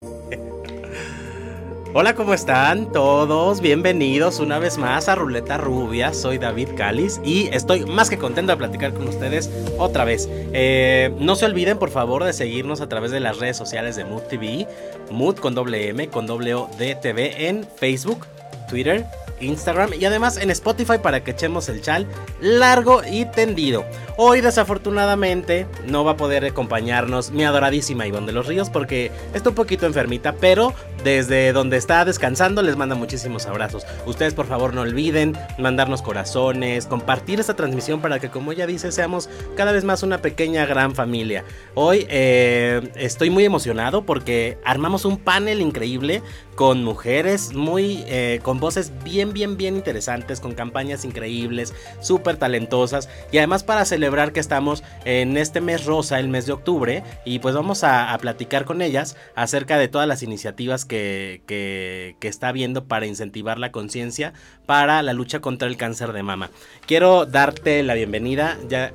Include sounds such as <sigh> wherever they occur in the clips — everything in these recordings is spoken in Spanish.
<laughs> Hola, ¿cómo están todos? Bienvenidos una vez más a Ruleta Rubia. Soy David Calis y estoy más que contento de platicar con ustedes otra vez. Eh, no se olviden, por favor, de seguirnos a través de las redes sociales de Mood TV, Mood con doble M, con doble O TV en Facebook, Twitter, Instagram y además en Spotify para que echemos el chal largo y tendido. Hoy desafortunadamente no va a poder acompañarnos mi adoradísima Ivonne de los Ríos porque está un poquito enfermita, pero desde donde está descansando les manda muchísimos abrazos. Ustedes por favor no olviden mandarnos corazones, compartir esta transmisión para que como ella dice seamos cada vez más una pequeña gran familia. Hoy eh, estoy muy emocionado porque armamos un panel increíble con mujeres muy eh, con voces bien bien bien interesantes, con campañas increíbles, súper talentosas y además para celebrar que estamos en este mes rosa, el mes de octubre, y pues vamos a, platicar con ellas acerca de todas las iniciativas que, que, que está viendo para incentivar la conciencia para la lucha contra el cáncer de mama. Quiero darte la bienvenida, ya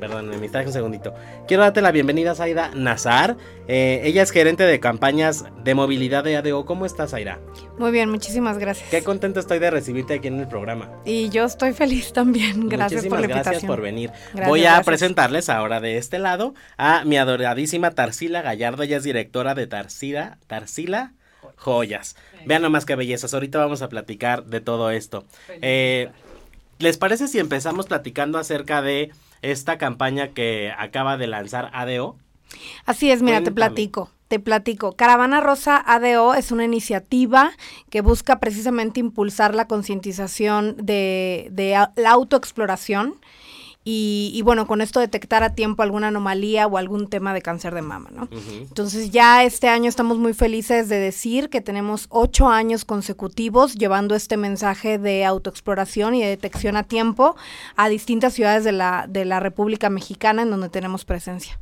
Perdón, me distraje un segundito. Quiero darte la bienvenida a Zaida Nazar. Eh, ella es gerente de campañas de movilidad de ADO. ¿Cómo estás, Zaira? Muy bien, muchísimas gracias. Qué contento estoy de recibirte aquí en el programa. Y yo estoy feliz también. Gracias por la invitación. gracias por venir. Voy a presentarles ahora de este lado a mi adoradísima Tarsila Gallardo. Ella es directora de Tarsila, Tarsila Joyas. Vean nomás qué bellezas. Ahorita vamos a platicar de todo esto. Eh, ¿Les parece si empezamos platicando acerca de esta campaña que acaba de lanzar ADO. Así es, mira, te platico. Te platico. Caravana Rosa ADO es una iniciativa que busca precisamente impulsar la concientización de, de la autoexploración y, bueno, con esto detectar a tiempo alguna anomalía o algún tema de cáncer de mama, ¿no? Entonces ya este año estamos muy felices de decir que tenemos ocho años consecutivos llevando este mensaje de autoexploración y de detección a tiempo a distintas ciudades de la, de la República Mexicana en donde tenemos presencia.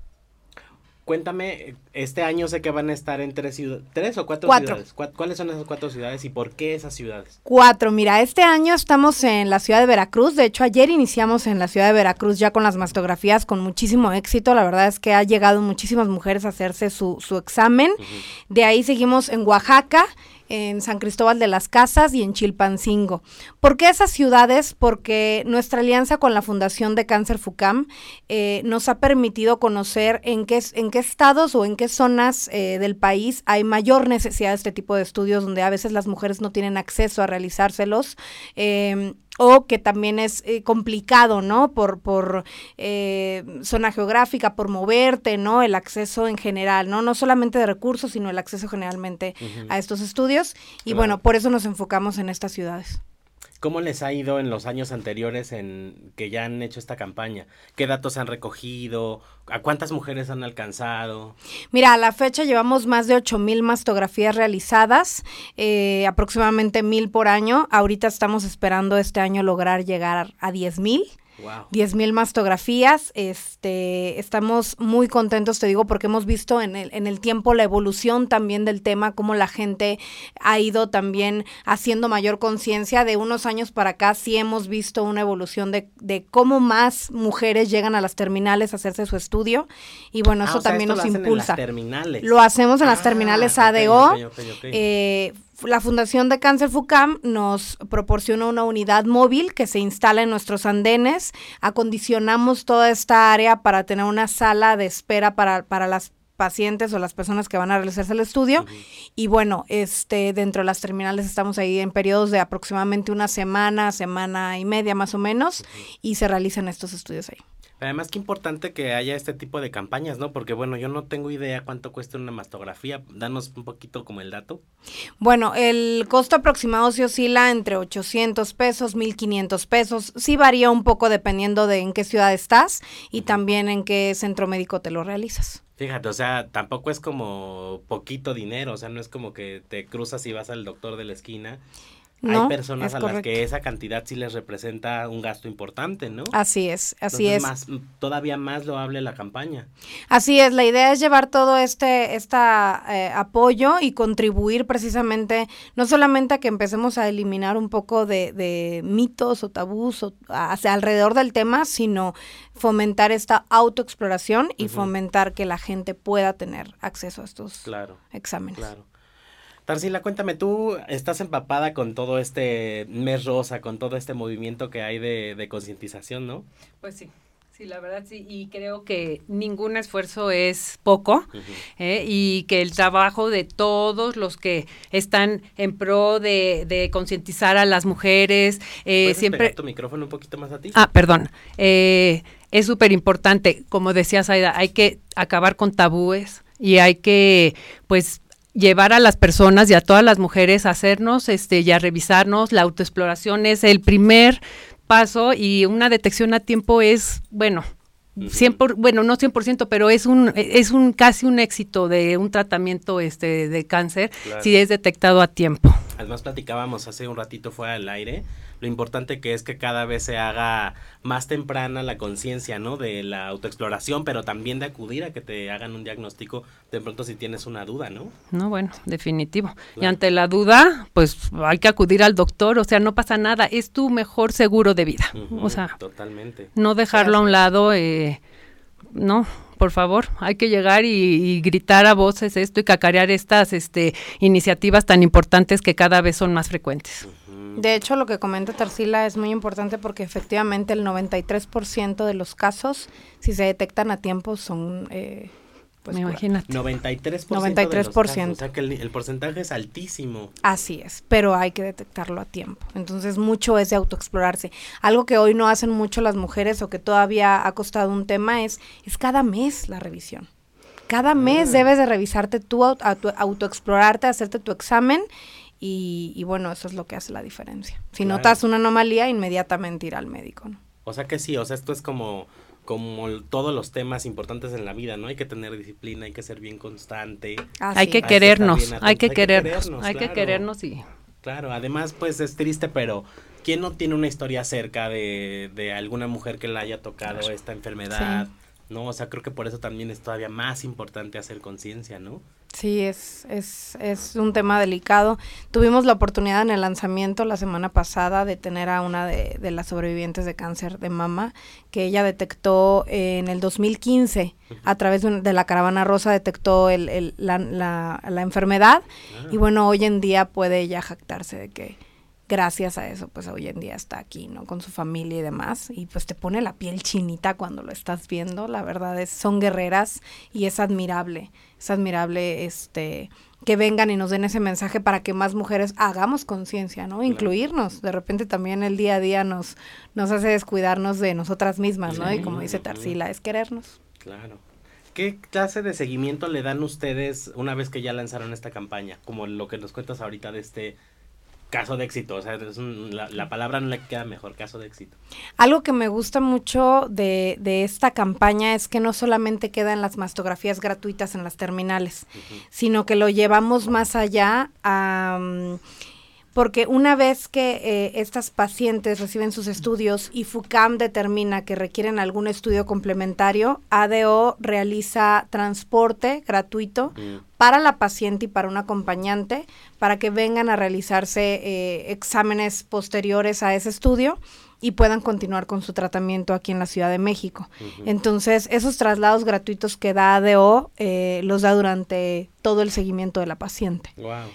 Cuéntame, este año sé que van a estar en tres ciudades, tres o cuatro, ciudades. ¿Cuáles son esas cuatro ciudades y por qué esas ciudades? Cuatro, mira, este año estamos en la ciudad de Veracruz, de hecho ayer iniciamos en la ciudad de Veracruz ya con las mastografías con muchísimo éxito, la verdad es que ha llegado muchísimas mujeres a hacerse su, su examen, de ahí seguimos en Oaxaca, en San Cristóbal de las Casas y en Chilpancingo. ¿Por qué esas ciudades? Porque nuestra alianza con la Fundación de Cáncer FUCAM eh, nos ha permitido conocer en qué, en qué estados o en qué zonas eh, del país hay mayor necesidad de este tipo de estudios donde a veces las mujeres no tienen acceso a realizárselos. Eh, o que también es eh, complicado, ¿no? Por, por eh, zona geográfica, por moverte, ¿no? El acceso en general, ¿no? No solamente de recursos, sino el acceso generalmente a estos estudios. Y bueno, por eso nos enfocamos en estas ciudades. ¿Cómo les ha ido en los años anteriores en que ya han hecho esta campaña? ¿Qué datos han recogido? ¿A cuántas mujeres han alcanzado? Mira, a la fecha llevamos más de 8 mil mastografías realizadas, eh, aproximadamente mil por año. Ahorita estamos esperando este año lograr llegar a 10 mil. Wow. 10 mil mastografías. Este, estamos muy contentos, te digo, porque hemos visto en el, en el tiempo la evolución también del tema, cómo la gente ha ido también haciendo mayor conciencia. De unos años para acá sí hemos visto una evolución de, de, cómo más mujeres llegan a las terminales a hacerse su estudio. Y bueno, ah, eso también nos impulsa. Lo hacemos en las ah, terminales ADO. eh, la Fundación de Cáncer FUCAM nos proporciona una unidad móvil que se instala en nuestros andenes. Acondicionamos toda esta área para tener una sala de espera para, para las pacientes o las personas que van a realizarse el estudio. Y bueno, este, dentro de las terminales estamos ahí en periodos de aproximadamente una semana, semana y media más o menos, y se realizan estos estudios ahí. Además, qué importante que haya este tipo de campañas, ¿no? Porque bueno, yo no tengo idea cuánto cuesta una mastografía. Danos un poquito como el dato. Bueno, el costo aproximado se oscila entre 800 pesos, 1500 pesos. Sí varía un poco dependiendo de en qué ciudad estás y también en qué centro médico te lo realizas. Fíjate, o sea, tampoco es como poquito dinero, o sea, no es como que te cruzas y vas al doctor de la esquina hay personas a las que esa cantidad sí les representa un gasto importante, ¿no? Así es, así es. Más, todavía más lo hable la campaña. Así es, la idea es llevar todo este esta, eh, apoyo y contribuir precisamente, no solamente a que empecemos a eliminar un poco de, de mitos o tabús o, hacia alrededor del tema, sino fomentar esta autoexploración y fomentar que la gente pueda tener acceso a estos exámenes. Claro. Tarsila, cuéntame, tú estás empapada con todo este mes rosa, con todo este movimiento que hay de, concientización, ¿no? Pues sí. Sí, la verdad sí, y creo que ningún esfuerzo es poco ¿eh? y que el trabajo de todos los que están en pro de, concientizar a las mujeres eh, siempre. tu micrófono un poquito más a ti? Ah, perdón. Eh, es súper importante, como decía Saida, hay que acabar con tabúes y hay que, pues, llevar a las personas y a todas las mujeres a hacernos este y a revisarnos. La autoexploración es el primer paso y una detección a tiempo es, bueno, 100 bueno, no 100%, pero es un es un casi un éxito de un tratamiento este de cáncer si es detectado a tiempo. Además platicábamos hace un ratito fuera del aire lo importante que es que cada vez se haga más temprana la conciencia, ¿no? De la autoexploración, pero también de acudir a que te hagan un diagnóstico de pronto si tienes una duda, ¿no? No, bueno, definitivo. Y ante la duda, pues hay que acudir al doctor, o sea, no pasa nada, es tu mejor seguro de vida. o sea, totalmente. No dejarlo a un lado, eh, no, por favor, hay que llegar y, gritar a voces esto y cacarear estas este, iniciativas tan importantes que cada vez son más frecuentes. De hecho, lo que comenta Tarsila es muy importante porque efectivamente el 93% de los casos, si se detectan a tiempo, son... Eh, pues, Imagínate. 93%. 93%. o sea que el, porcentaje es altísimo. Así es, pero hay que detectarlo a tiempo. Entonces, mucho es de autoexplorarse. Algo que hoy no hacen mucho las mujeres o que todavía ha costado un tema es, es cada mes la revisión. Cada mes ah. debes de revisarte tú, autoexplorarte, hacerte tu examen y, bueno, eso es lo que hace la diferencia. Si notas una anomalía, inmediatamente ir al médico, ¿no? O sea que sí, o sea, esto es como como todos los temas importantes en la vida, ¿no? Hay que tener disciplina, hay que ser bien constante. hay, que querernos, hay que querernos, hay que querernos, y... Claro, además pues es triste, pero ¿quién no tiene una historia cerca de, de alguna mujer que le haya tocado esta enfermedad? ¿No? O sea, creo que por eso también es todavía más importante hacer conciencia, ¿no? Sí, es, es, es un tema delicado. Tuvimos la oportunidad en el lanzamiento la semana pasada de tener a una de, de las sobrevivientes de cáncer de mama, que ella detectó en el 2015, a través de, la caravana rosa, detectó el, el, la, la, la, enfermedad. Ah. Y bueno, hoy en día puede ella jactarse de que gracias a eso, pues hoy en día está aquí, ¿no? Con su familia y demás. Y pues te pone la piel chinita cuando lo estás viendo. La verdad es, son guerreras y es admirable, es admirable este que vengan y nos den ese mensaje para que más mujeres hagamos conciencia, ¿no? Incluirnos. De repente también el día a día nos, nos hace descuidarnos de nosotras mismas, ¿no? y como dice Tarsila, es querernos. Claro. ¿Qué clase de seguimiento le dan ustedes una vez que ya lanzaron esta campaña? Como lo que nos cuentas ahorita de este caso de éxito, o sea, la, palabra no le queda mejor, caso de éxito. Algo que me gusta mucho de, de esta campaña es que no solamente quedan las mastografías gratuitas en las terminales, sino que lo llevamos más allá a... porque una vez que eh, estas pacientes reciben sus estudios y FUCAM determina que requieren algún estudio complementario, ADO realiza transporte gratuito mm para la paciente y para un acompañante para que vengan a realizarse eh, exámenes posteriores a ese estudio y puedan continuar con su tratamiento aquí en la Ciudad de México. Entonces, esos traslados gratuitos que da ADO eh, los da durante todo el seguimiento de la paciente.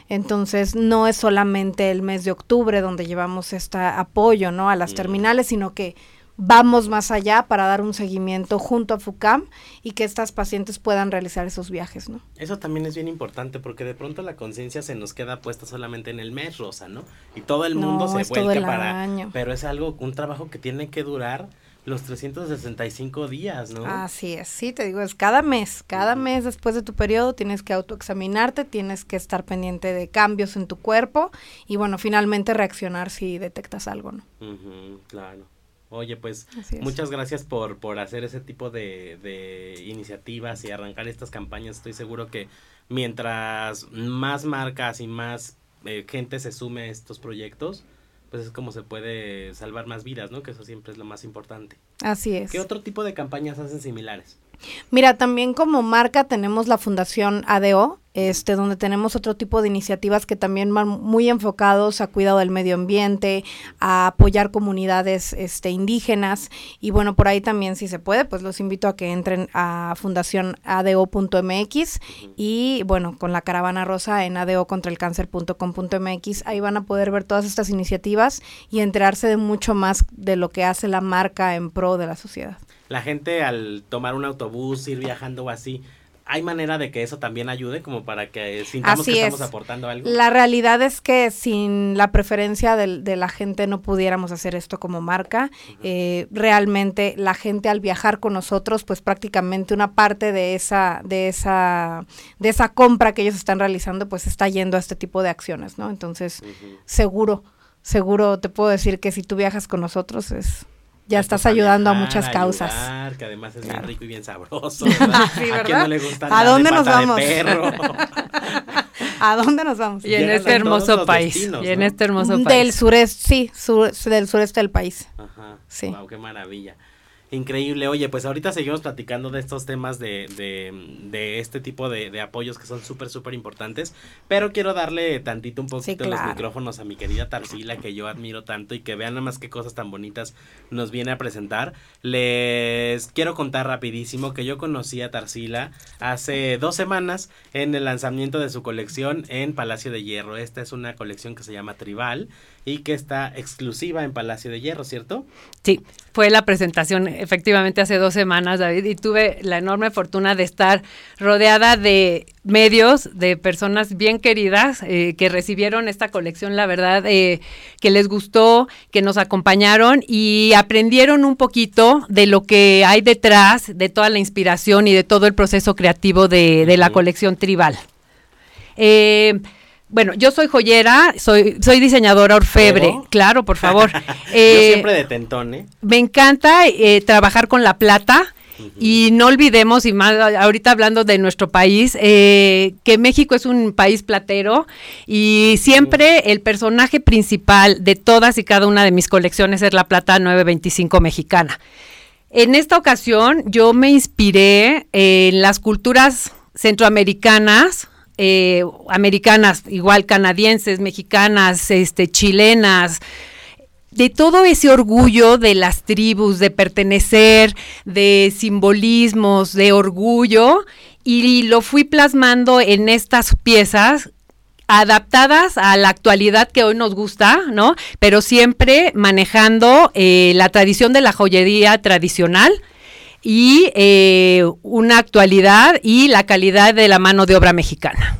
Entonces, no es solamente el mes de octubre donde llevamos este apoyo ¿no? a las terminales, sino que vamos más allá para dar un seguimiento junto a FUCAM y que estas pacientes puedan realizar esos viajes, ¿no? Eso también es bien importante porque de pronto la conciencia se nos queda puesta solamente en el mes rosa, ¿no? Y todo el mundo se vuelca para año. pero es algo un trabajo que tiene que durar los 365 días, ¿no? Así es, sí, te digo, es cada mes, cada mes después de tu periodo tienes que autoexaminarte, tienes que estar pendiente de cambios en tu cuerpo y bueno, finalmente reaccionar si detectas algo, ¿no? claro. Oye, pues muchas gracias por, por hacer ese tipo de, de iniciativas y arrancar estas campañas. Estoy seguro que mientras más marcas y más eh, gente se sume a estos proyectos, pues es como se puede salvar más vidas, ¿no? Que eso siempre es lo más importante. Así es. ¿Qué otro tipo de campañas hacen similares? Mira, también como marca tenemos la Fundación ADO, este, donde tenemos otro tipo de iniciativas que también van muy enfocados a cuidado del medio ambiente, a apoyar comunidades este, indígenas y bueno, por ahí también si se puede, pues los invito a que entren a fundacionado.mx y bueno, con la caravana rosa en adocontraelcáncer.com.mx, ahí van a poder ver todas estas iniciativas y enterarse de mucho más de lo que hace la marca en pro de la sociedad. La gente al tomar un autobús, ir viajando o así, ¿Hay manera de que eso también ayude como para que sintamos que estamos aportando algo? La realidad es que sin la preferencia de, la gente no pudiéramos hacer esto como marca. Eh, realmente la gente al viajar con nosotros, pues prácticamente una parte de esa, de esa, de esa compra que ellos están realizando, pues está yendo a este tipo de acciones, ¿no? Entonces, seguro, seguro te puedo decir que si tú viajas con nosotros es ya estás ayudando a muchas causas. que además es bien rico y bien sabroso. <laughs> ¿A quién no le gusta ¿A dónde nos vamos? <laughs> ¿A dónde nos vamos? Y en este hermoso país. y en este hermoso país. Del sureste, sí, del sureste del país. Ajá. Sí. Wow, qué maravilla. Increíble. Oye, pues ahorita seguimos platicando de estos temas de, de, este tipo de, apoyos que son súper, súper importantes. Pero quiero darle tantito un poquito los micrófonos a mi querida Tarsila, que yo admiro tanto y que vean nada más qué cosas tan bonitas nos viene a presentar. Les quiero contar rapidísimo que yo conocí a Tarsila hace dos semanas en el lanzamiento de su colección en Palacio de Hierro. Esta es una colección que se llama Tribal y que está exclusiva en Palacio de Hierro, ¿cierto? Sí, fue la presentación efectivamente hace dos semanas, David, y tuve la enorme fortuna de estar rodeada de medios, de personas bien queridas eh, que recibieron esta colección, la verdad, eh, que les gustó, que nos acompañaron y aprendieron un poquito de lo que hay detrás de toda la inspiración y de todo el proceso creativo de, de la colección tribal. Eh, bueno, yo soy joyera, soy, soy diseñadora orfebre, claro, por favor. <laughs> Eh, yo siempre de tentón, ¿eh? Me encanta eh, trabajar con la plata. Y no olvidemos, y más ahorita hablando de nuestro país, eh, que México es un país platero y siempre el personaje principal de todas y cada una de mis colecciones es la plata 925 mexicana. En esta ocasión yo me inspiré en las culturas centroamericanas, eh, americanas, igual canadienses, mexicanas, este, chilenas, de todo ese orgullo de las tribus, de pertenecer, de simbolismos, de orgullo, y lo fui plasmando en estas piezas adaptadas a la actualidad que hoy nos gusta, ¿no? Pero siempre manejando eh, la tradición de la joyería tradicional, y eh, una actualidad y la calidad de la mano de obra mexicana.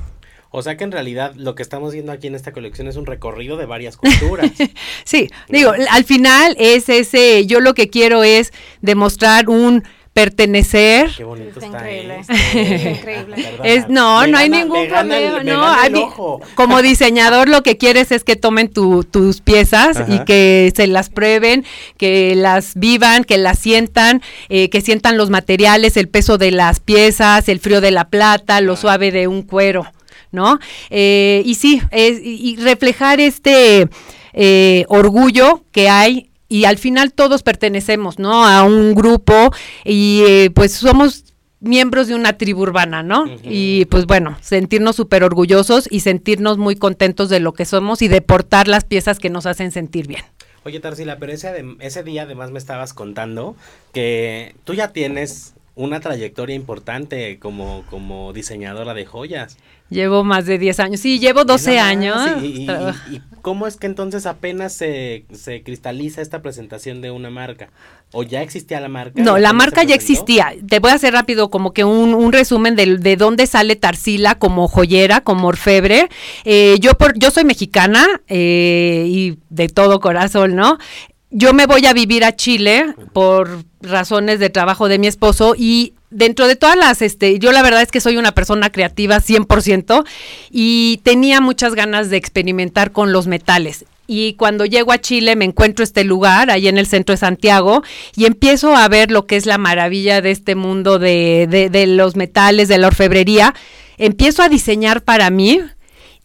O sea que en realidad lo que estamos viendo aquí en esta colección es un recorrido de varias culturas. <laughs> sí, digo, al final es ese, yo lo que quiero es demostrar un pertenecer. Qué bonito está increíble. <laughs> increíble. Es, no, no hay ningún problema. No, como diseñador lo que quieres es que tomen tus piezas y que se las prueben, que las vivan, que las sientan, eh, que sientan los materiales, el peso de las piezas, el frío de la plata, lo suave de un cuero, ¿no? Eh, y sí, es, y reflejar este eh, orgullo que hay y al final todos pertenecemos, ¿no? A un grupo y eh, pues somos miembros de una tribu urbana, ¿no? Y pues bueno, sentirnos súper orgullosos y sentirnos muy contentos de lo que somos y de portar las piezas que nos hacen sentir bien. Oye, Tarsila, pero ese, ese día además me estabas contando que tú ya tienes una trayectoria importante como, como diseñadora de joyas. Llevo más de 10 años. Sí, llevo 12 años. Y, cómo es que entonces apenas se, se, cristaliza esta presentación de una marca? ¿O ya existía la marca? No, la marca ya existía. Te voy a hacer rápido como que un, un resumen de, de, dónde sale Tarsila como joyera, como orfebre. Eh, yo, por, yo soy mexicana eh, y de todo corazón, ¿no? Yo me voy a vivir a Chile por razones de trabajo de mi esposo y dentro de todas las, este, yo la verdad es que soy una persona creativa 100% y tenía muchas ganas de experimentar con los metales. Y cuando llego a Chile me encuentro este lugar, ahí en el centro de Santiago, y empiezo a ver lo que es la maravilla de este mundo de, de, los metales, de la orfebrería. Empiezo a diseñar para mí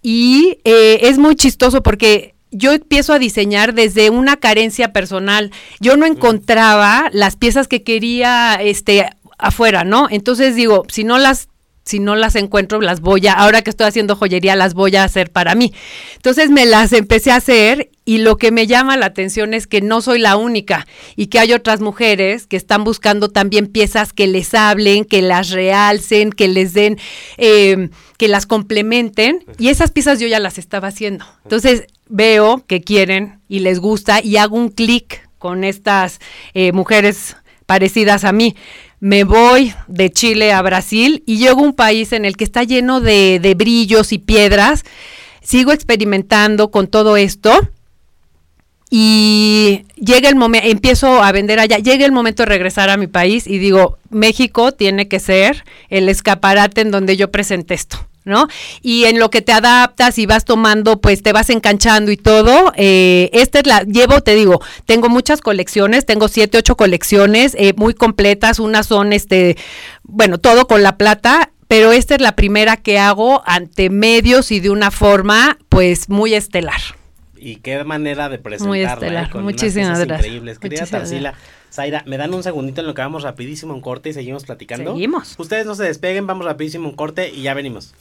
y eh, es muy chistoso porque yo empiezo a diseñar desde una carencia personal. Yo no encontraba las piezas que quería este afuera, ¿no? Entonces digo, si no las si no las encuentro, las voy a, ahora que estoy haciendo joyería, las voy a hacer para mí. Entonces me las empecé a hacer y lo que me llama la atención es que no soy la única y que hay otras mujeres que están buscando también piezas que les hablen, que las realcen, que les den, eh, que las complementen y esas piezas yo ya las estaba haciendo. Entonces veo que quieren y les gusta y hago un clic con estas eh, mujeres parecidas a mí me voy de Chile a Brasil y llego a un país en el que está lleno de, de brillos y piedras. Sigo experimentando con todo esto y llega el momento, empiezo a vender allá, llega el momento de regresar a mi país y digo, México tiene que ser el escaparate en donde yo presente esto. ¿No? Y en lo que te adaptas y vas tomando, pues te vas enganchando y todo. Eh, esta es la, llevo, te digo, tengo muchas colecciones, tengo siete, ocho colecciones eh, muy completas, unas son, este, bueno, todo con la plata, pero esta es la primera que hago ante medios y de una forma, pues, muy estelar. Y qué manera de presentarla. Muy estelar, muchísimas gracias. Increíbles. Querida Tarsila, Zaira, ¿me dan un segundito en lo que vamos rapidísimo un corte y seguimos platicando? Seguimos. Ustedes no se despeguen, vamos rapidísimo un corte y ya venimos.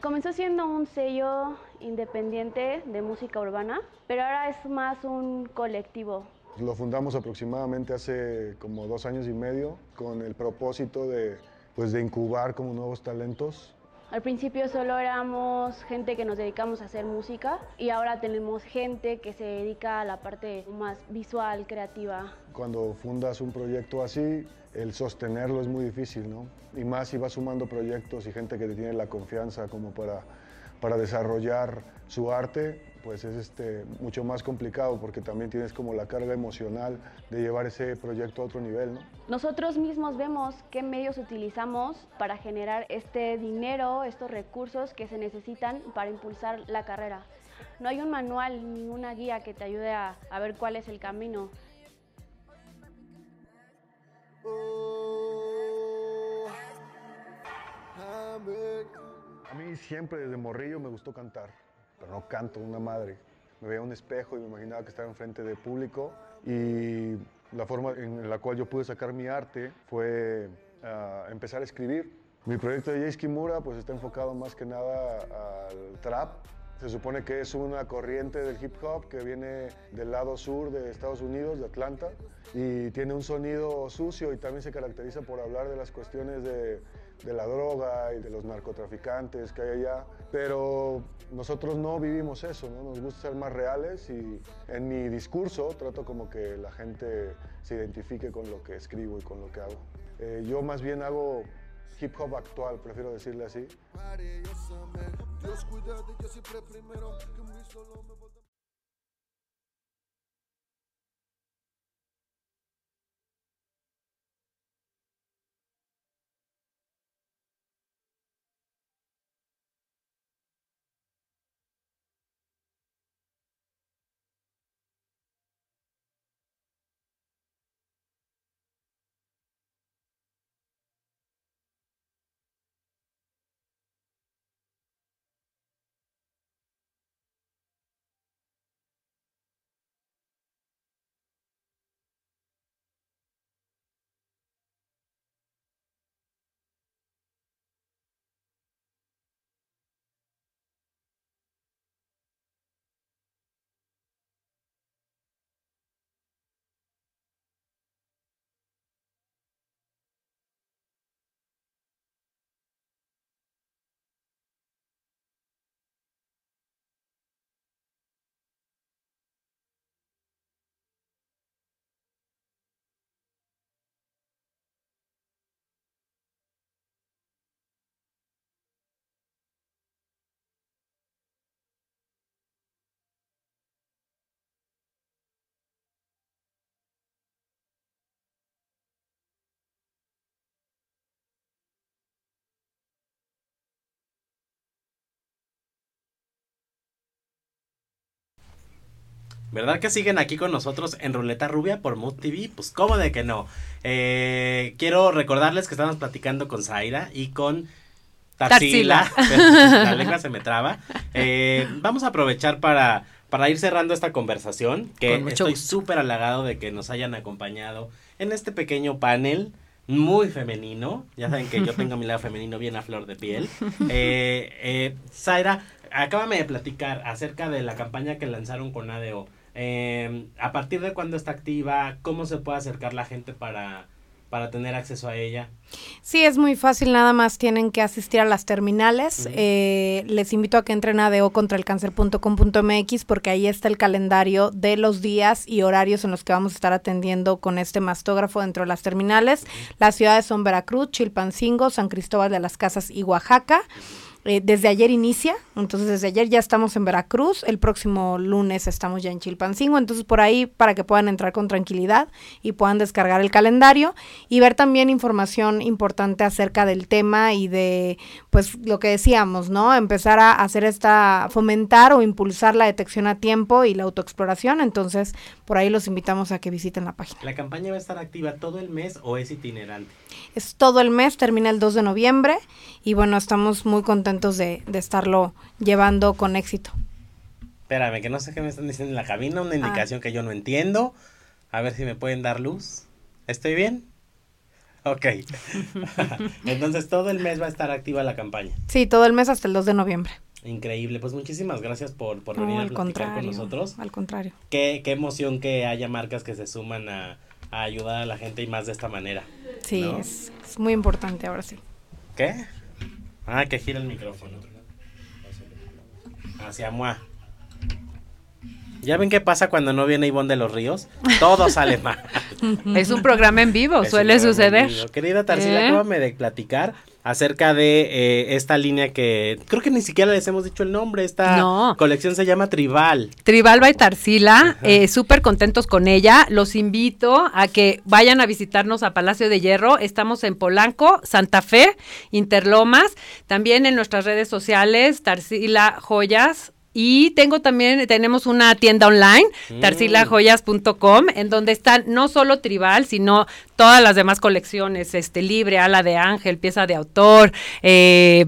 Comenzó siendo un sello independiente de música urbana, pero ahora es más un colectivo. Lo fundamos aproximadamente hace como dos años y medio con el propósito de, pues, de incubar como nuevos talentos. Al principio solo éramos gente que nos dedicamos a hacer música y ahora tenemos gente que se dedica a la parte más visual, creativa. Cuando fundas un proyecto así, el sostenerlo es muy difícil, ¿no? Y más si vas sumando proyectos y gente que te tiene la confianza como para, para desarrollar su arte, pues es este, mucho más complicado porque también tienes como la carga emocional de llevar ese proyecto a otro nivel, ¿no? Nosotros mismos vemos qué medios utilizamos para generar este dinero, estos recursos que se necesitan para impulsar la carrera. No hay un manual ni una guía que te ayude a, a ver cuál es el camino. A mí siempre desde morrillo me gustó cantar, pero no canto una madre. Me veía un espejo y me imaginaba que estaba enfrente de público y la forma en la cual yo pude sacar mi arte fue uh, empezar a escribir. Mi proyecto de Jace Kimura pues está enfocado más que nada al trap. Se supone que es una corriente del hip hop que viene del lado sur de Estados Unidos, de Atlanta, y tiene un sonido sucio y también se caracteriza por hablar de las cuestiones de de la droga y de los narcotraficantes que hay allá, pero nosotros no vivimos eso, ¿no? nos gusta ser más reales y en mi discurso trato como que la gente se identifique con lo que escribo y con lo que hago. Eh, yo más bien hago hip hop actual, prefiero decirle así. ¿Verdad que siguen aquí con nosotros en Ruleta Rubia por Mood TV? Pues cómo de que no. Eh, quiero recordarles que estamos platicando con Zaira y con Tarsila. <laughs> La lengua se me traba. Eh, vamos a aprovechar para, para ir cerrando esta conversación, que estoy súper halagado de que nos hayan acompañado en este pequeño panel muy femenino. Ya saben que yo tengo mi lado femenino bien a flor de piel. <laughs> Eh, eh, Zaira, acábame de platicar acerca de la campaña que lanzaron con ADO. Eh, ¿A partir de cuándo está activa? ¿Cómo se puede acercar la gente para, para tener acceso a ella? Sí, es muy fácil, nada más tienen que asistir a las terminales. Eh, les invito a que entren a adocontraelcáncer.com.mx porque ahí está el calendario de los días y horarios en los que vamos a estar atendiendo con este mastógrafo dentro de las terminales. Las ciudades son Veracruz, Chilpancingo, San Cristóbal de las Casas y Oaxaca. Eh, desde ayer inicia, entonces desde ayer ya estamos en Veracruz, el próximo lunes estamos ya en Chilpancingo, entonces por ahí para que puedan entrar con tranquilidad y puedan descargar el calendario y ver también información importante acerca del tema y de pues lo que decíamos, ¿no? Empezar a hacer esta, fomentar o impulsar la detección a tiempo y la autoexploración, entonces por ahí los invitamos a que visiten la página. ¿La campaña va a estar activa todo el mes o es itinerante? Es todo el mes, termina el 2 de noviembre y bueno, estamos muy contentos de, estarlo llevando con éxito. Espérame, que no sé qué me están diciendo en la cabina, una ah. indicación que yo no entiendo. A ver si me pueden dar luz. ¿Estoy bien? Ok. <laughs> <laughs> Entonces todo el mes va a estar activa la campaña. Sí, todo el mes hasta el 2 de noviembre. Increíble, pues muchísimas gracias por, por venir a platicar con nosotros. Al contrario. Qué, qué emoción que haya marcas que se suman a, ayudar a la gente y más de esta manera. Sí, es, es muy importante ahora sí. ¿Qué? Ah, que gira el micrófono. Hacia Mua. ¿Ya ven qué pasa cuando no viene Ivonne de los Ríos? Todo sale mal. <laughs> Es un programa en vivo, suele suceder. Querida Tarsila, ¿Eh? acábame de platicar acerca de eh, esta línea que creo que ni siquiera les hemos dicho el nombre. Esta colección se llama Tribal. Tribal by Tarsila, eh, súper contentos con ella. Los invito a que vayan a visitarnos a Palacio de Hierro. Estamos en Polanco, Santa Fe, Interlomas. También en nuestras redes sociales, Tarsila Joyas y tengo también, tenemos una tienda online, mm. tarsilajoyas.com, en donde están no solo tribal, sino todas las demás colecciones, este libre, ala de ángel, pieza de autor, eh,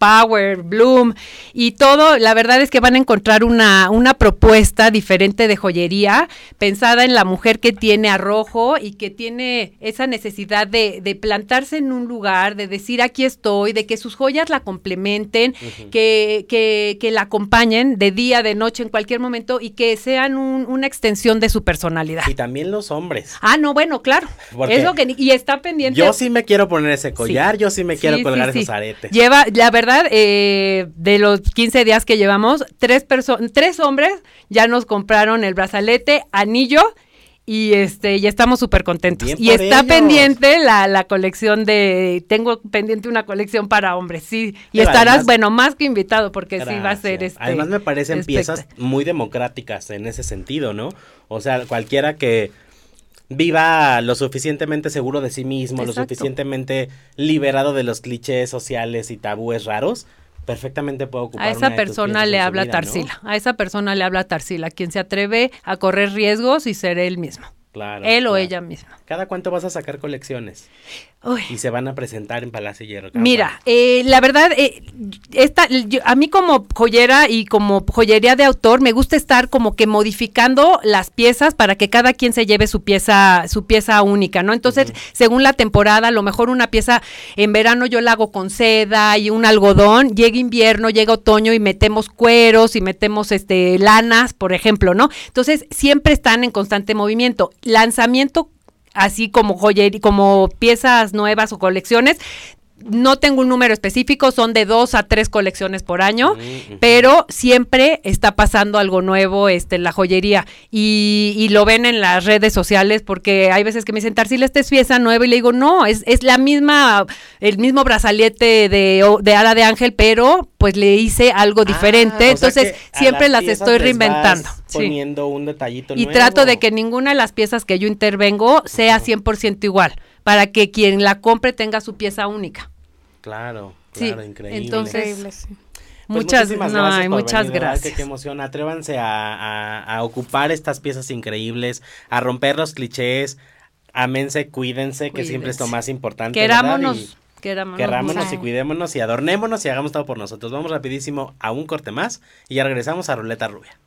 Power, Bloom y todo, la verdad es que van a encontrar una, una propuesta diferente de joyería pensada en la mujer que tiene arrojo y que tiene esa necesidad de, de plantarse en un lugar, de decir aquí estoy, de que sus joyas la complementen, que, que, que, la acompañen de día, de noche, en cualquier momento y que sean una extensión de su personalidad. Y también los hombres. Ah, no, bueno, claro. <laughs> Es que, y está pendiente. Yo sí me quiero poner ese collar, yo sí me quiero colgar esos aretes. Lleva, la verdad, eh, de los 15 días que llevamos, tres, tres hombres ya nos compraron el brazalete, anillo y este ya estamos súper contentos. y está pendiente la, la, colección de, tengo pendiente una colección para hombres, sí, y estarás, bueno, más que invitado porque sí va a ser este. Además me parecen piezas muy democráticas en ese sentido, ¿no? O sea, cualquiera que viva lo suficientemente seguro de sí mismo, lo suficientemente liberado de los clichés sociales y tabúes raros, perfectamente puede ocupar. A esa persona le habla Tarsila, a esa persona le habla Tarsila, quien se atreve a correr riesgos y ser él mismo. Claro. Él o ella misma. ¿Cada cuánto vas a sacar colecciones? Y se van a presentar en Palacio Hierro. Mira, eh, la verdad, eh, esta, a mí como joyera y como joyería de autor, me gusta estar como que modificando las piezas para que cada quien se lleve su pieza, su pieza única, ¿no? Entonces, según la temporada, a lo mejor una pieza en verano yo la hago con seda y un algodón, llega invierno, llega otoño y metemos cueros y metemos este lanas, por ejemplo, ¿no? Entonces, siempre están en constante movimiento. Lanzamiento así como joyería, como piezas nuevas o colecciones, no tengo un número específico, son de dos a tres colecciones por año, mm, pero siempre está pasando algo nuevo este, en la joyería. Y, y, lo ven en las redes sociales porque hay veces que me dicen, Tarsila, esta es pieza nueva y le digo, no, es, es la misma, el mismo brazalete de, de ala de ángel, pero pues le hice algo ah, diferente, entonces siempre las, estoy reinventando. Poniendo un detallito Y trato de que ninguna de las piezas que yo intervengo sea 100% igual para que quien la compre tenga su pieza única. Claro, claro, increíble. Entonces, Pues muchas, gracias muchas gracias. Qué, emoción. Atrévanse a, ocupar estas piezas increíbles, a romper los clichés. Amense, cuídense, que siempre es lo más importante. Querámonos. Querámonos, y cuidémonos y adornémonos y hagamos todo por nosotros. Vamos rapidísimo a un corte más y ya regresamos a Ruleta Rubia.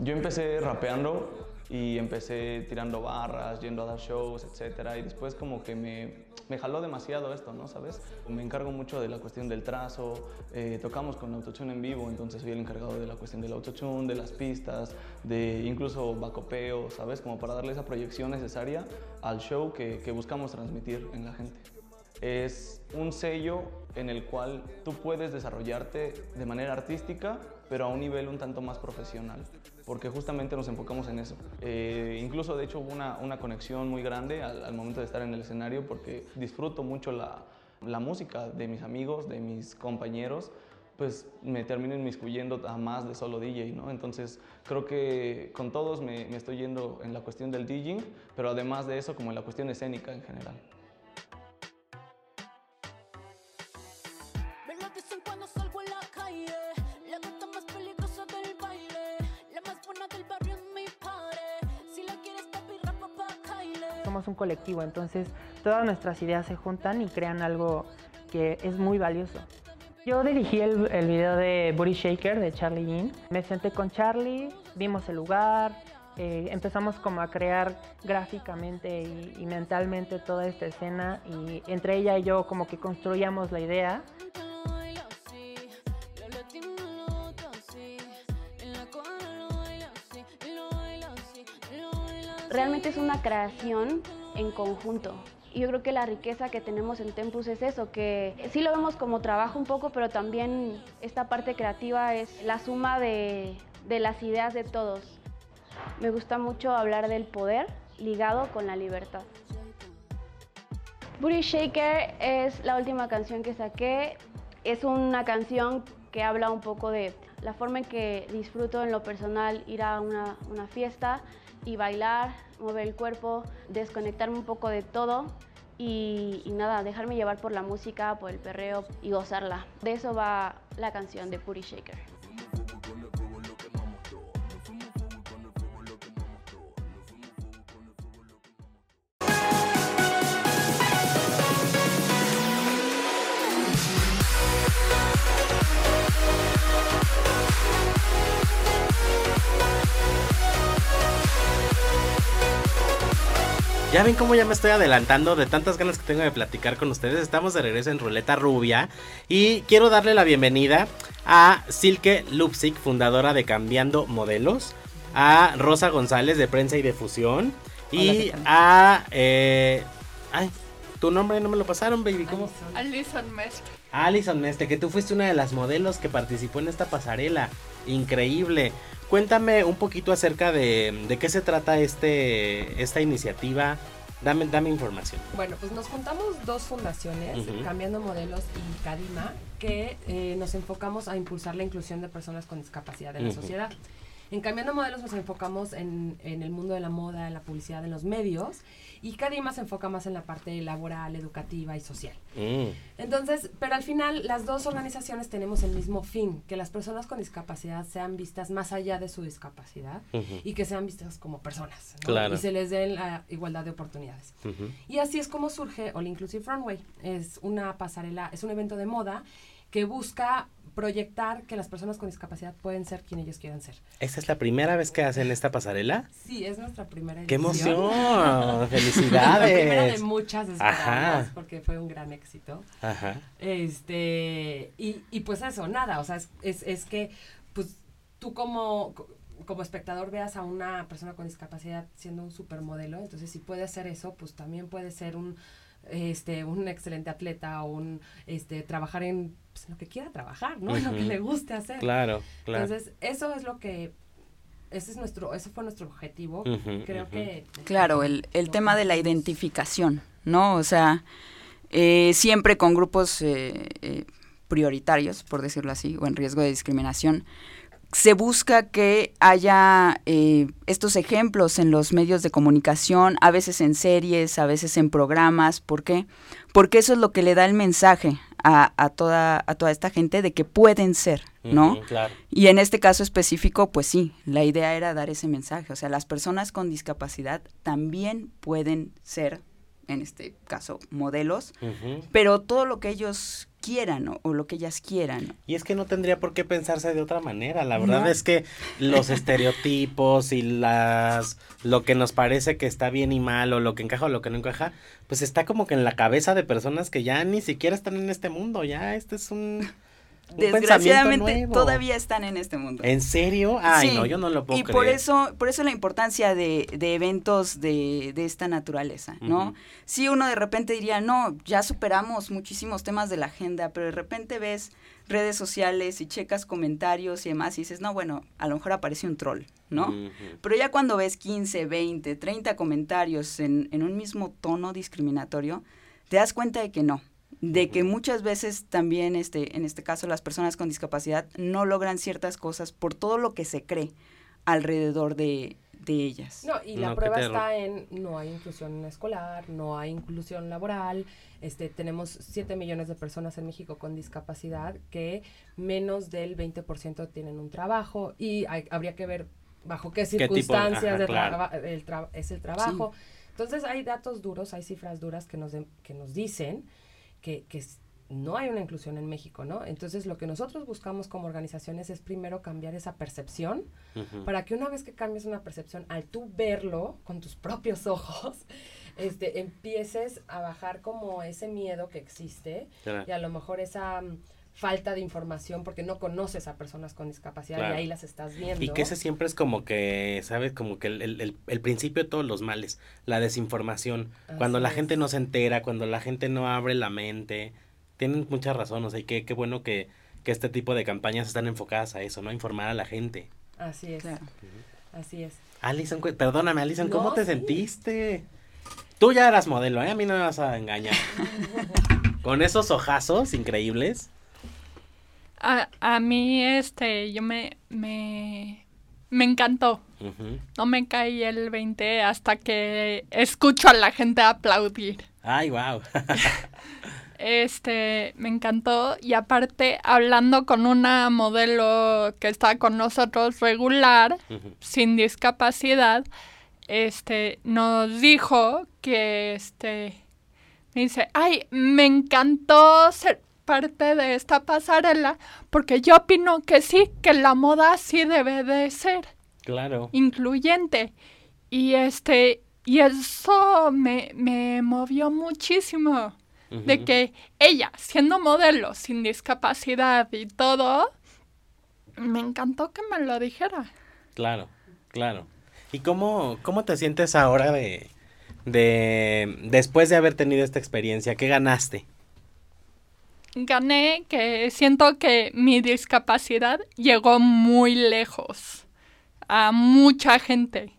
Yo empecé rapeando y empecé tirando barras, yendo a dar shows, etcétera, y después como que me, me jaló demasiado esto, ¿no? ¿Sabes? Me encargo mucho de la cuestión del trazo, eh, tocamos con autotune en vivo, entonces soy el encargado de la cuestión del autotune, de las pistas, de incluso bacopeo, ¿sabes? Como para darle esa proyección necesaria al show que, que buscamos transmitir en la gente. Es un sello en el cual tú puedes desarrollarte de manera artística, pero a un nivel un tanto más profesional porque justamente nos enfocamos en eso. Eh, incluso, de hecho, hubo una, una conexión muy grande al, momento de estar en el escenario porque disfruto mucho la, la, música de mis amigos, de mis compañeros, pues me termino inmiscuyendo a más de solo DJ, ¿no? Entonces, creo que con todos me, me estoy yendo en la cuestión del DJing, pero además de eso, como en la cuestión escénica en general. Un colectivo, entonces todas nuestras ideas se juntan y crean algo que es muy valioso. Yo dirigí el, el video de Body Shaker de Charlie Yin. Me senté con Charlie, vimos el lugar, eh, empezamos como a crear gráficamente y, y, mentalmente toda esta escena y entre ella y yo como que construíamos la idea. Realmente es una creación en conjunto. Yo creo que la riqueza que tenemos en Tempus es eso, que sí lo vemos como trabajo un poco, pero también esta parte creativa es la suma de, las ideas de todos. Me gusta mucho hablar del poder ligado con la libertad. Booty Shaker es la última canción que saqué. Es una canción que habla un poco de la forma en que disfruto en lo personal ir a una fiesta y bailar, mover el cuerpo, desconectarme un poco de todo y, nada, dejarme llevar por la música, por el perreo y gozarla. De eso va la canción de Puri Shaker. Ya ven cómo ya me estoy adelantando de tantas ganas que tengo de platicar con ustedes. Estamos de regreso en Ruleta Rubia y quiero darle la bienvenida a Silke Lupsik, fundadora de Cambiando Modelos, a Rosa González de Prensa y Difusión y a... Eh, ay, tu nombre no me lo pasaron, baby. ¿Cómo? Alison Mestre. Alison Mestre, que tú fuiste una de las modelos que participó en esta pasarela. Increíble. Cuéntame un poquito acerca de, de qué se trata este, esta iniciativa. Dame, dame información. Bueno, pues nos juntamos dos fundaciones, Cambiando Modelos y Cadima, que eh, nos enfocamos a impulsar la inclusión de personas con discapacidad en la sociedad. En Cambiando Modelos nos enfocamos en, en, el mundo de la moda, en la publicidad, en los medios y Cadima se enfoca más en la parte laboral, educativa y social. Mm. Entonces, pero al final las dos organizaciones tenemos el mismo fin, que las personas con discapacidad sean vistas más allá de su discapacidad y que sean vistas como personas y se les dé la igualdad de oportunidades. Y así es como surge All Inclusive Runway. Es una pasarela, es un evento de moda que busca proyectar que las personas con discapacidad pueden ser quien ellos quieran ser. ¿Esta es la primera vez que hacen esta pasarela? Sí, es nuestra primera edición. ¡Qué emoción! <laughs> ¡Felicidades! la primera de muchas esperamos, porque fue un gran éxito. Ajá. Este, y, y pues eso, nada, o sea, es, es, es que, pues, tú como como espectador veas a una persona con discapacidad siendo un supermodelo, entonces si puede hacer eso, pues también puede ser un este, un excelente atleta o un, este, trabajar en pues, lo que quiera trabajar, ¿no? <laughs> En lo que le guste hacer. Claro, claro. Entonces, eso es lo que, ese es nuestro, ese fue nuestro objetivo. Creo que... Claro, el, el tema de la identificación, ¿no? O sea, eh, siempre con grupos eh, eh, prioritarios, por decirlo así, o en riesgo de discriminación, se busca que haya eh, estos ejemplos en los medios de comunicación, a veces en series, a veces en programas. ¿Por qué? Porque eso es lo que le da el mensaje a, toda, a toda esta gente de que pueden ser, ¿no? Y en este caso específico, pues sí, la idea era dar ese mensaje. O sea, las personas con discapacidad también pueden ser, en este caso, modelos, pero todo lo que ellos quieran o, lo que ellas quieran. Y es que no tendría por qué pensarse de otra manera. La verdad es que los estereotipos y las lo que nos parece que está bien y mal o lo que encaja o lo que no encaja, pues está como que en la cabeza de personas que ya ni siquiera están en este mundo. Ya este es un Desgraciadamente todavía están en este mundo. ¿En serio? Ay, no, yo no lo puedo y por eso, por eso la importancia de, eventos de, esta naturaleza, ¿no? Si uno de repente diría, no, ya superamos muchísimos temas de la agenda, pero de repente ves redes sociales y checas comentarios y demás y dices, no, bueno, a lo mejor aparece un troll, ¿no? Pero ya cuando ves 15, 20, 30 comentarios en, en un mismo tono discriminatorio, te das cuenta de que no, de que muchas veces también, este, en este caso, las personas con discapacidad no logran ciertas cosas por todo lo que se cree alrededor de, ellas. No, y la prueba está en no hay inclusión escolar, no hay inclusión laboral. Este, tenemos 7 millones de personas en México con discapacidad que menos del 20% tienen un trabajo y habría que ver bajo qué circunstancias es el trabajo. Entonces hay datos duros, hay cifras duras que nos, que nos dicen que, no hay una inclusión en México, ¿no? Entonces lo que nosotros buscamos como organizaciones es primero cambiar esa percepción para que una vez que cambies una percepción, al tú verlo con tus <laughs> propios ojos, este, empieces a bajar como ese miedo que existe y a lo mejor esa mm, falta de información porque no conoces a personas con discapacidad y ahí las estás viendo. Y que ese siempre es como que, ¿sabes? Como que el, el, principio de todos los males, la desinformación. cuando la gente no se entera, cuando la gente no abre la mente, tienen mucha razón, o sea, y qué, qué bueno que, que este tipo de campañas están enfocadas a eso, ¿no? A informar a la gente. Así es. Así es. Alison, perdóname, Alison, ¿cómo te sentiste? Tú ya eras modelo, ¿eh? A mí no me vas a engañar. <laughs> Con esos ojazos increíbles. A, a mí, este, yo me, me, me encantó. No me caí el 20 hasta que escucho a la gente aplaudir. Ay, wow. <laughs> este, me encantó. Y aparte, hablando con una modelo que está con nosotros regular, sin discapacidad, este, nos dijo que, este, me dice, ay, me encantó ser, parte de esta pasarela porque yo opino que sí, que la moda sí debe de ser. Claro. Incluyente. Y este, y eso me, me movió muchísimo. De que ella, siendo modelo, sin discapacidad y todo, me encantó que me lo dijera. Claro, claro. ¿Y cómo, cómo te sientes ahora de, de, después de haber tenido esta experiencia? ¿Qué ganaste? Gané que siento que mi discapacidad llegó muy lejos a mucha gente.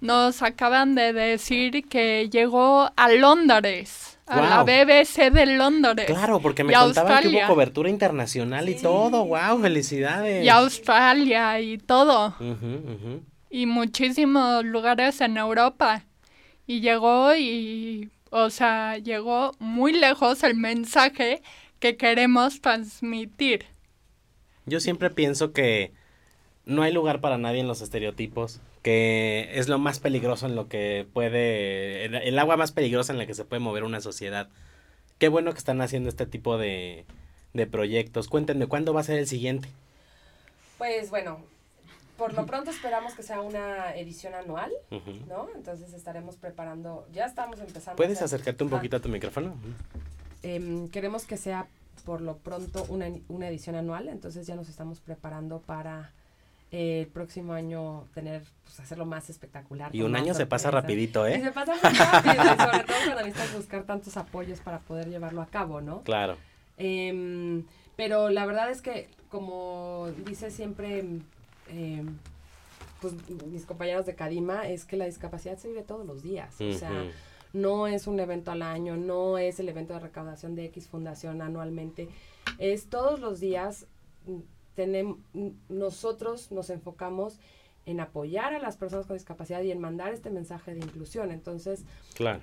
Nos acaban de decir que llegó a Londres, a la BBC de Londres. Claro, porque me contaban que hubo cobertura internacional y todo. ¡Wow! ¡Felicidades! Y Australia y todo. Y muchísimos lugares en Europa. Y llegó y, o sea, llegó muy lejos el mensaje que queremos transmitir. Yo siempre pienso que no hay lugar para nadie en los estereotipos, que es lo más peligroso en lo que puede, el, agua más peligrosa en la que se puede mover una sociedad. Qué bueno que están haciendo este tipo de, de proyectos. Cuéntenme, ¿cuándo va a ser el siguiente? Pues bueno, por lo pronto esperamos que sea una edición anual, ¿no? Entonces estaremos preparando, ya estamos empezando. ¿Puedes acercarte un poquito a tu micrófono? Em, queremos que sea por lo pronto una, una, edición anual, entonces ya nos estamos preparando para el próximo año tener, pues hacerlo más espectacular. Y un año se pasa rapidito, ¿eh? Y se pasa muy rápido, sobre todo cuando necesitas buscar tantos apoyos para poder llevarlo a cabo, ¿no? Claro. Em, pero la verdad es que, como dice siempre, eh, pues mis compañeros de Cadima, es que la discapacidad se vive todos los días. O sea, no es un evento al año, no es el evento de recaudación de X Fundación anualmente, es todos los días mm, tenemos, nosotros nos enfocamos en apoyar a las personas con discapacidad y en mandar este mensaje de inclusión. Entonces,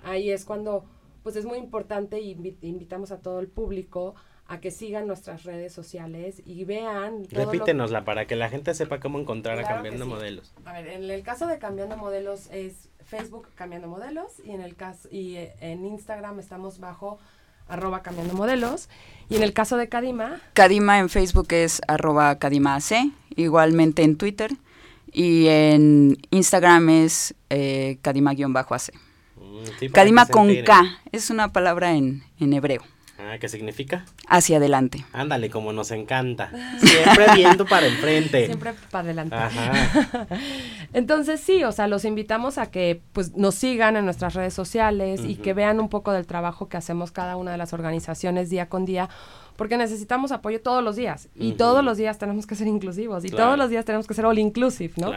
ahí es cuando, pues es muy importante y invitamos a todo el público a que sigan nuestras redes sociales y vean. Repítenosla para que la gente sepa cómo encontrar a Cambiando Modelos. A ver, en el caso de Cambiando Modelos es Facebook Cambiando Modelos y en el caso y eh, en Instagram estamos bajo arroba cambiando modelos. Y en el caso de Cadima. Cadima en Facebook es arroba Cadima igualmente en Twitter. Y en Instagram es eh, Kadima-AC. Mm, Kadima con K, es una palabra en, en hebreo. Ah, ¿qué significa? Hacia adelante. Ándale, como nos encanta. Siempre viendo para enfrente. Siempre para adelante. Ajá. <laughs> Entonces sí, o sea, los invitamos a que pues nos sigan en nuestras redes sociales y que vean un poco del trabajo que hacemos cada una de las organizaciones día con día porque necesitamos apoyo todos los días. Y todos los días tenemos que ser inclusivos. Y todos los días tenemos que ser all inclusive, ¿no?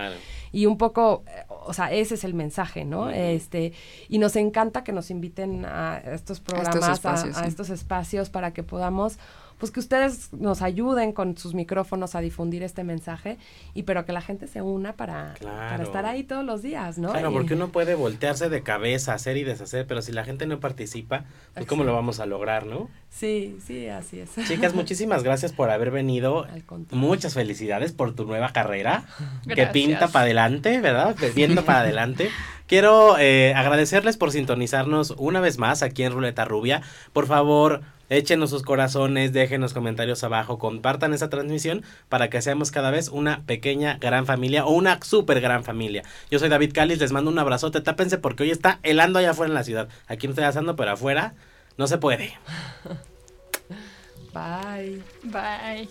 Y un poco, eh, o sea, ese es el mensaje, ¿no? Este, y nos encanta que nos inviten a estos programas, a estos espacios para que podamos pues que ustedes nos ayuden con sus micrófonos a difundir este mensaje y pero que la gente se una para, para estar ahí todos los días, ¿no? Claro, porque uno puede voltearse de cabeza, hacer y deshacer, pero si la gente no participa, pues cómo lo vamos a lograr, ¿no? Sí, sí, así es. Chicas, muchísimas gracias por haber venido. <laughs> Muchas felicidades por tu nueva carrera, que pinta para adelante, ¿verdad? Viendo para adelante. Quiero eh, agradecerles por sintonizarnos una vez más aquí en Ruleta Rubia. Por favor, échenos sus corazones, déjenos comentarios abajo, compartan esa transmisión para que seamos cada vez una pequeña gran familia o una super gran familia. Yo soy David Cáliz, les mando un abrazote, tápense porque hoy está helando allá afuera en la ciudad. Aquí no estoy asando, pero afuera no se puede. <laughs> Bye. Bye.